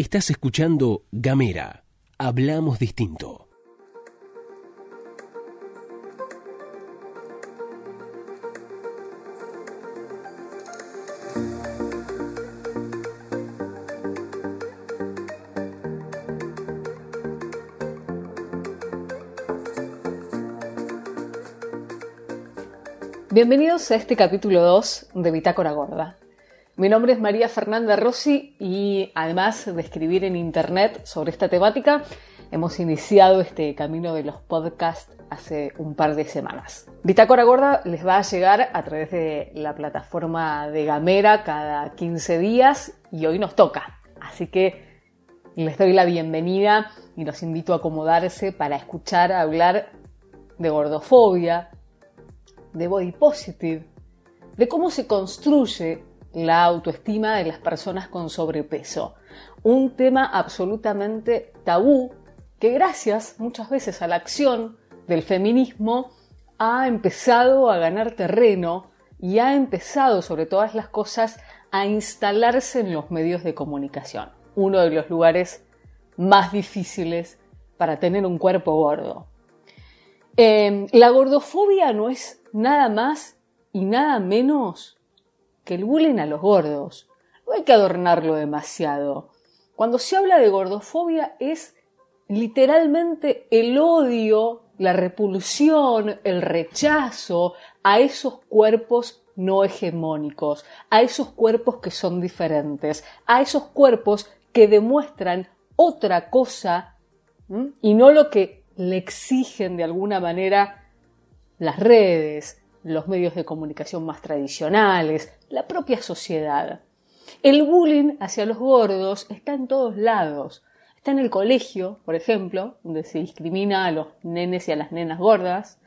Estás escuchando Gamera. Hablamos distinto. Bienvenidos a este capítulo 2 de Bitácora Gorda. Mi nombre es María Fernanda Rossi y además de escribir en internet sobre esta temática, hemos iniciado este camino de los podcasts hace un par de semanas. Bitácora Gorda les va a llegar a través de la plataforma de Gamera cada 15 días y hoy nos toca. Así que les doy la bienvenida y los invito a acomodarse para escuchar hablar de gordofobia, de body positive, de cómo se construye la autoestima de las personas con sobrepeso. Un tema absolutamente tabú que gracias muchas veces a la acción del feminismo ha empezado a ganar terreno y ha empezado sobre todas las cosas a instalarse en los medios de comunicación, uno de los lugares más difíciles para tener un cuerpo gordo. Eh, la gordofobia no es nada más y nada menos que el bullying a los gordos. No hay que adornarlo demasiado. Cuando se habla de gordofobia es literalmente el odio, la repulsión, el rechazo a esos cuerpos no hegemónicos, a esos cuerpos que son diferentes, a esos cuerpos que demuestran otra cosa y no lo que le exigen de alguna manera las redes, los medios de comunicación más tradicionales, la propia sociedad. El bullying hacia los gordos está en todos lados. Está en el colegio, por ejemplo, donde se discrimina a los nenes y a las nenas gordas.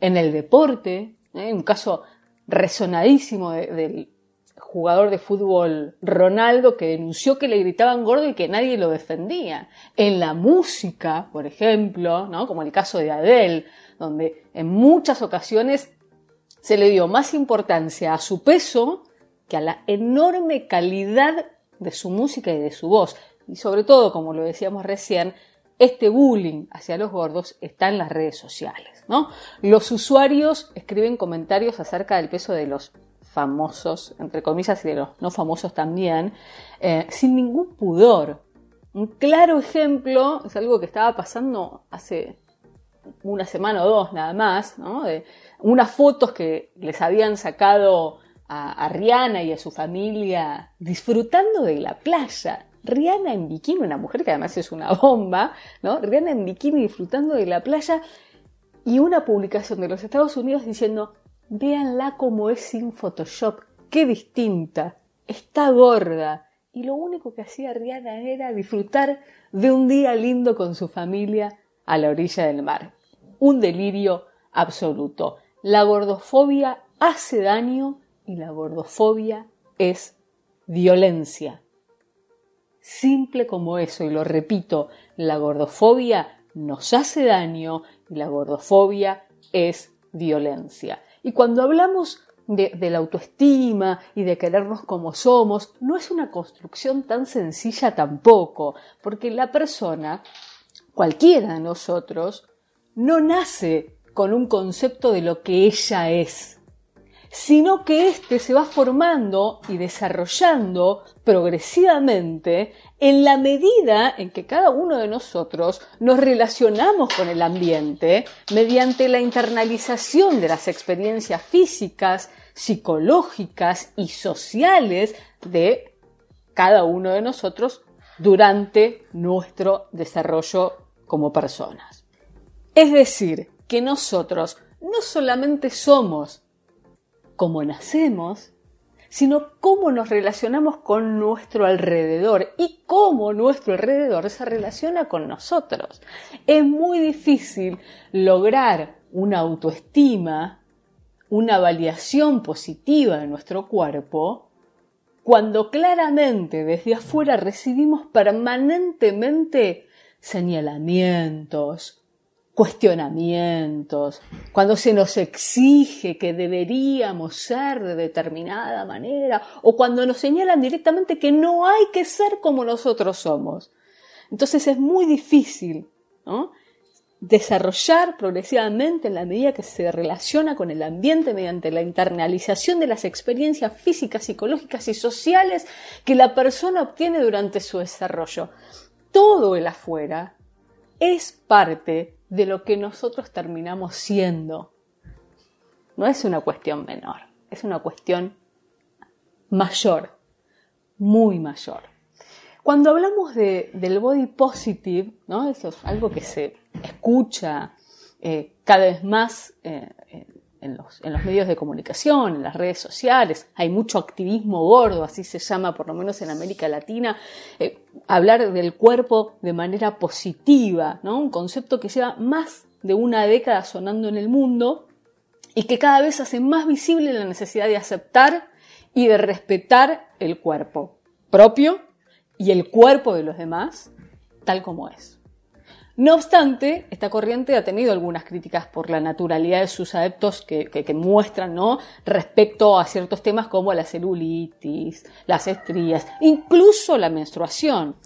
En el deporte, ¿eh? un caso resonadísimo del jugador de fútbol Ronaldo que denunció que le gritaban gordo y que nadie lo defendía. En la música, por ejemplo, ¿no? como el caso de Adele, donde en muchas ocasiones se le dio más importancia a su peso que a la enorme calidad de su música y de su voz. Y sobre todo, como lo decíamos recién, este bullying hacia los gordos está en las redes sociales. Los usuarios escriben comentarios acerca del peso de los famosos, entre comillas, y de los no famosos también, eh, sin ningún pudor. Un claro ejemplo es algo que estaba pasando hace una semana o dos nada más, ¿no? unas fotos que les habían sacado a, Rihanna y a su familia disfrutando de la playa. Rihanna en bikini, una mujer que además es una bomba, ¿no? Rihanna en bikini disfrutando de la playa y una publicación de los Estados Unidos diciendo, véanla como es sin Photoshop, qué distinta, está gorda. Y lo único que hacía Rihanna era disfrutar de un día lindo con su familia a la orilla del mar un delirio absoluto. La gordofobia hace daño y la gordofobia es violencia. Simple como eso, y lo repito, la gordofobia nos hace daño y la gordofobia es violencia. Y cuando hablamos de, la autoestima y de querernos como somos, no es una construcción tan sencilla tampoco, porque la persona, cualquiera de nosotros, no nace con un concepto de lo que ella es, sino que éste se va formando y desarrollando progresivamente en la medida en que cada uno de nosotros nos relacionamos con el ambiente mediante la internalización de las experiencias físicas, psicológicas y sociales de cada uno de nosotros durante nuestro desarrollo como personas. Es decir, que nosotros no solamente somos como nacemos, sino cómo nos relacionamos con nuestro alrededor y cómo nuestro alrededor se relaciona con nosotros. Es muy difícil lograr una autoestima, una validación positiva de nuestro cuerpo, cuando claramente desde afuera recibimos permanentemente señalamientos, cuestionamientos, cuando se nos exige que deberíamos ser de determinada manera, o cuando nos señalan directamente que no hay que ser como nosotros somos. Entonces es muy difícil desarrollar progresivamente en la medida que se relaciona con el ambiente mediante la internalización de las experiencias físicas, psicológicas y sociales que la persona obtiene durante su desarrollo. Todo el afuera es parte de lo que nosotros terminamos siendo. No es una cuestión menor, es una cuestión mayor, muy mayor. Cuando hablamos del body positive, ¿no? eso es algo que se escucha eh, cada vez más eh, en, los, medios de comunicación, en las redes sociales, hay mucho activismo gordo, así se llama por lo menos en América Latina, eh, hablar del cuerpo de manera positiva, ¿no? un concepto que lleva más de una década sonando en el mundo y que cada vez hace más visible la necesidad de aceptar y de respetar el cuerpo propio y el cuerpo de los demás tal como es. No obstante, esta corriente ha tenido algunas críticas por la naturalidad de sus adeptos que, muestran ¿no? respecto a ciertos temas como la celulitis, las estrías, incluso la menstruación.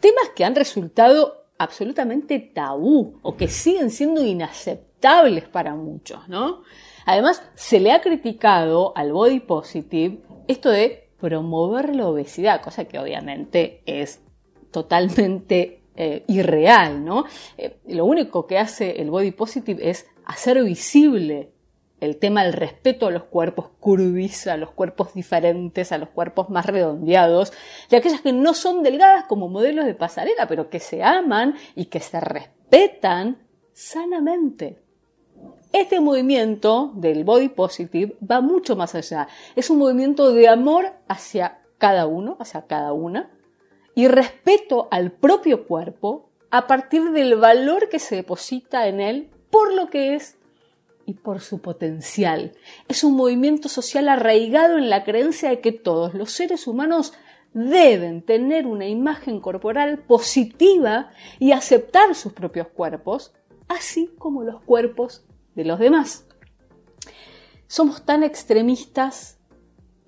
Temas que han resultado absolutamente tabú o que siguen siendo inaceptables para muchos. ¿no? Además, se le ha criticado al body positive esto de promover la obesidad, cosa que obviamente es totalmente eh, irreal, ¿no? Eh, lo único que hace el body positive es hacer visible el tema del respeto a los cuerpos curvis, a los cuerpos diferentes, a los cuerpos más redondeados, de aquellas que no son delgadas como modelos de pasarela, pero que se aman y que se respetan sanamente. Este movimiento del body positive va mucho más allá. Es un movimiento de amor hacia cada uno, hacia cada una, y respeto al propio cuerpo a partir del valor que se deposita en él por lo que es y por su potencial. Es un movimiento social arraigado en la creencia de que todos los seres humanos deben tener una imagen corporal positiva y aceptar sus propios cuerpos, así como los cuerpos de los demás. Somos tan extremistas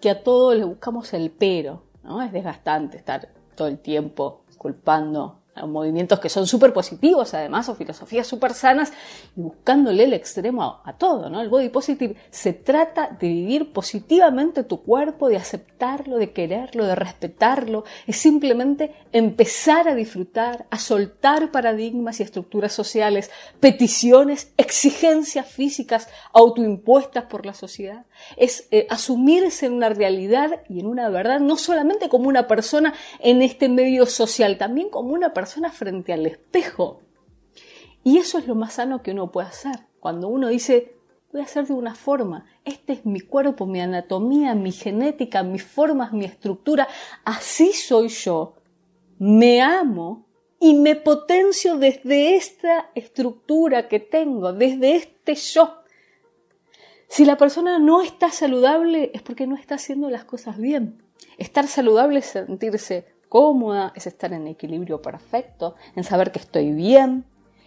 que a todo le buscamos el pero, ¿no? Es desgastante estar todo el tiempo culpando movimientos que son súper positivos además o filosofías súper sanas y buscándole el extremo a, todo, ¿no? El body positive se trata de vivir positivamente tu cuerpo, de aceptarlo, de quererlo, de respetarlo, es simplemente empezar a disfrutar, a soltar paradigmas y estructuras sociales, peticiones, exigencias físicas autoimpuestas por la sociedad, es eh, asumirse en una realidad y en una verdad, no solamente como una persona en este medio social, también como una persona frente al espejo. Y eso es lo más sano que uno puede hacer. Cuando uno dice, voy a hacer de una forma, este es mi cuerpo, mi anatomía, mi genética, mis formas, mi estructura, así soy yo, me amo y me potencio desde esta estructura que tengo, desde este yo. Si la persona no está saludable es porque no está haciendo las cosas bien. Estar saludable es sentirse cómoda, es estar en equilibrio perfecto, en saber que estoy bien.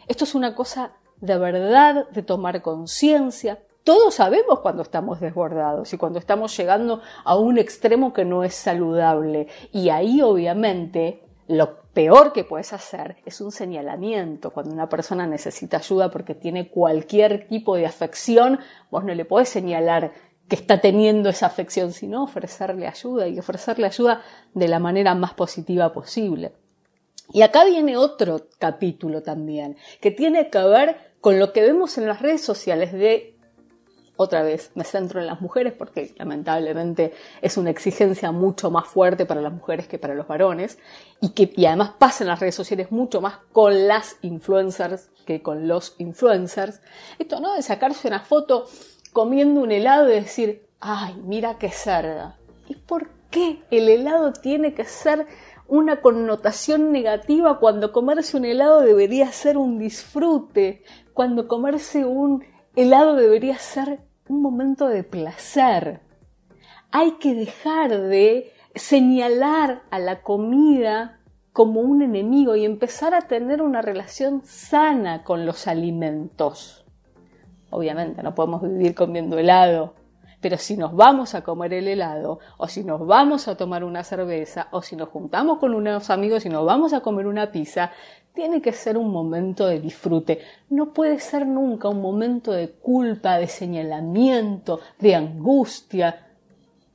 Esto es una cosa de verdad, de tomar conciencia. Todos sabemos cuando estamos desbordados y cuando estamos llegando a un extremo que no es saludable. Y ahí obviamente lo peor que puedes hacer es un señalamiento. Cuando una persona necesita ayuda porque tiene cualquier tipo de afección, vos no le podés señalar que está teniendo esa afección, sino ofrecerle ayuda y ofrecerle ayuda de la manera más positiva posible. Y acá viene otro capítulo también, que tiene que ver con lo que vemos en las redes sociales de, otra vez, me centro en las mujeres porque lamentablemente es una exigencia mucho más fuerte para las mujeres que para los varones, y que y además pasa en las redes sociales mucho más con las influencers que con los influencers. Esto, ¿no? De sacarse una foto comiendo un helado y decir, ay, mira qué cerda. ¿Y por qué el helado tiene que ser una connotación negativa cuando comerse un helado debería ser un disfrute, cuando comerse un helado debería ser un momento de placer? Hay que dejar de señalar a la comida como un enemigo y empezar a tener una relación sana con los alimentos. Obviamente no podemos vivir comiendo helado, pero si nos vamos a comer el helado, o si nos vamos a tomar una cerveza, o si nos juntamos con unos amigos y nos vamos a comer una pizza, tiene que ser un momento de disfrute. No puede ser nunca un momento de culpa, de señalamiento, de angustia,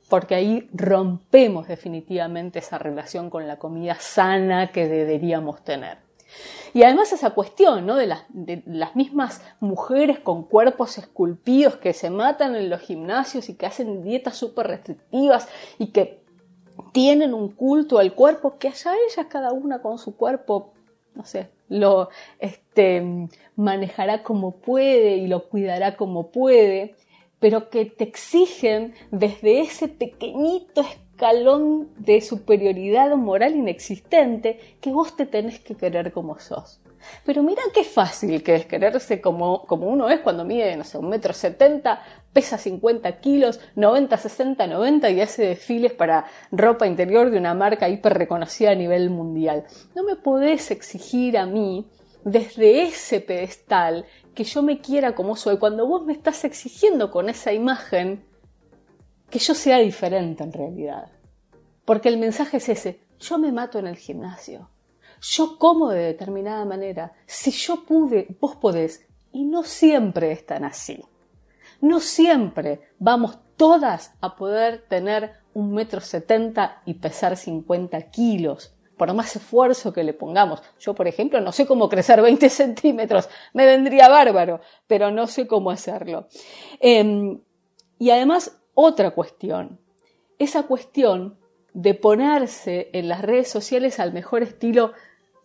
porque ahí rompemos definitivamente esa relación con la comida sana que deberíamos tener. Y además esa cuestión ¿no? de, las, de las mismas mujeres con cuerpos esculpidos que se matan en los gimnasios y que hacen dietas súper restrictivas y que tienen un culto al cuerpo, que allá ellas cada una con su cuerpo no sé, lo este, manejará como puede y lo cuidará como puede, pero que te exigen desde ese pequeñito escalón de superioridad moral inexistente que vos te tenés que querer como sos. Pero mira qué fácil que es quererse como, como uno es cuando mide, no sé, un metro setenta, pesa 50 kilos, 90, 60, 90 y hace desfiles para ropa interior de una marca hiper reconocida a nivel mundial. No me podés exigir a mí desde ese pedestal que yo me quiera como soy, cuando vos me estás exigiendo con esa imagen que yo sea diferente en realidad. Porque el mensaje es ese, yo me mato en el gimnasio, yo como de determinada manera. Si yo pude, vos podés. Y no siempre es tan así. No siempre vamos todas a poder tener un metro setenta y pesar 50 kilos. Por más esfuerzo que le pongamos. Yo, por ejemplo, no sé cómo crecer 20 centímetros. Me vendría bárbaro, pero no sé cómo hacerlo. Em, y además, otra cuestión. Esa cuestión de ponerse en las redes sociales al mejor estilo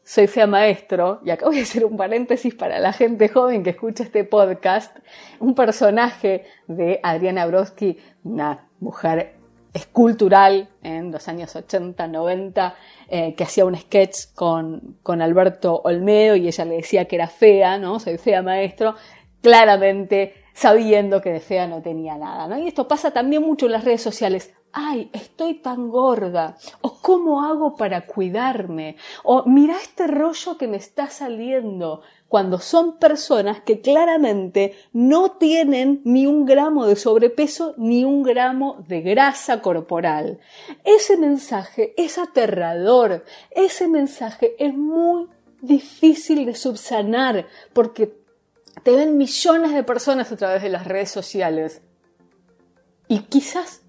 soy fea maestro, y acá voy a hacer un paréntesis para la gente joven que escucha este podcast, un personaje de Adriana Brodsky, una mujer escultural en los años 80, 90, eh, que hacía un sketch con, con Alberto Olmedo y ella le decía que era fea, ¿no? Soy fea maestro, claramente sabiendo que de fea no tenía nada, ¿no? Y esto pasa también mucho en las redes sociales ay, estoy tan gorda, o cómo hago para cuidarme, o mira este rollo que me está saliendo, cuando son personas que claramente no tienen ni un gramo de sobrepeso ni un gramo de grasa corporal. Ese mensaje es aterrador, ese mensaje es muy difícil de subsanar porque te ven millones de personas a través de las redes sociales y quizás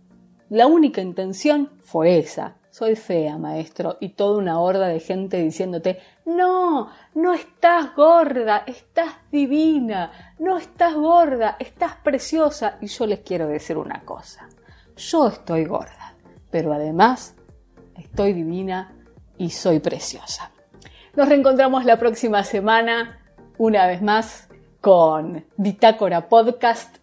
la única intención fue esa. Soy fea, maestro, y toda una horda de gente diciéndote, no, no estás gorda, estás divina, no estás gorda, estás preciosa. Y yo les quiero decir una cosa, yo estoy gorda, pero además estoy divina y soy preciosa. Nos reencontramos la próxima semana, una vez más, con Bitácora Podcast,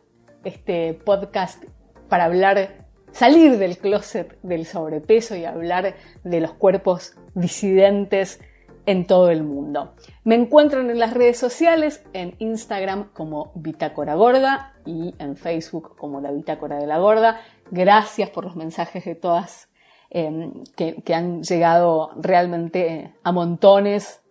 este podcast para hablar salir del closet del sobrepeso y hablar de los cuerpos disidentes en todo el mundo. Me encuentran en las redes sociales, en Instagram como Bitácora Gorda y en Facebook como la Bitácora de la Gorda. Gracias por los mensajes de todas em, que, han llegado realmente a montones,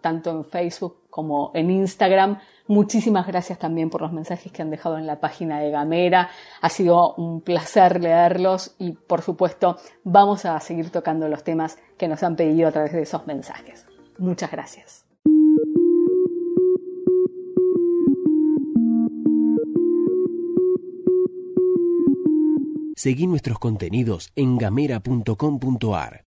tanto en Facebook como en Instagram. Muchísimas gracias también por los mensajes que han dejado en la página de Gamera. Ha sido un placer leerlos y por supuesto vamos a seguir tocando los temas que nos han pedido a través de esos mensajes. Muchas gracias. Seguí nuestros contenidos en gamera.com.ar.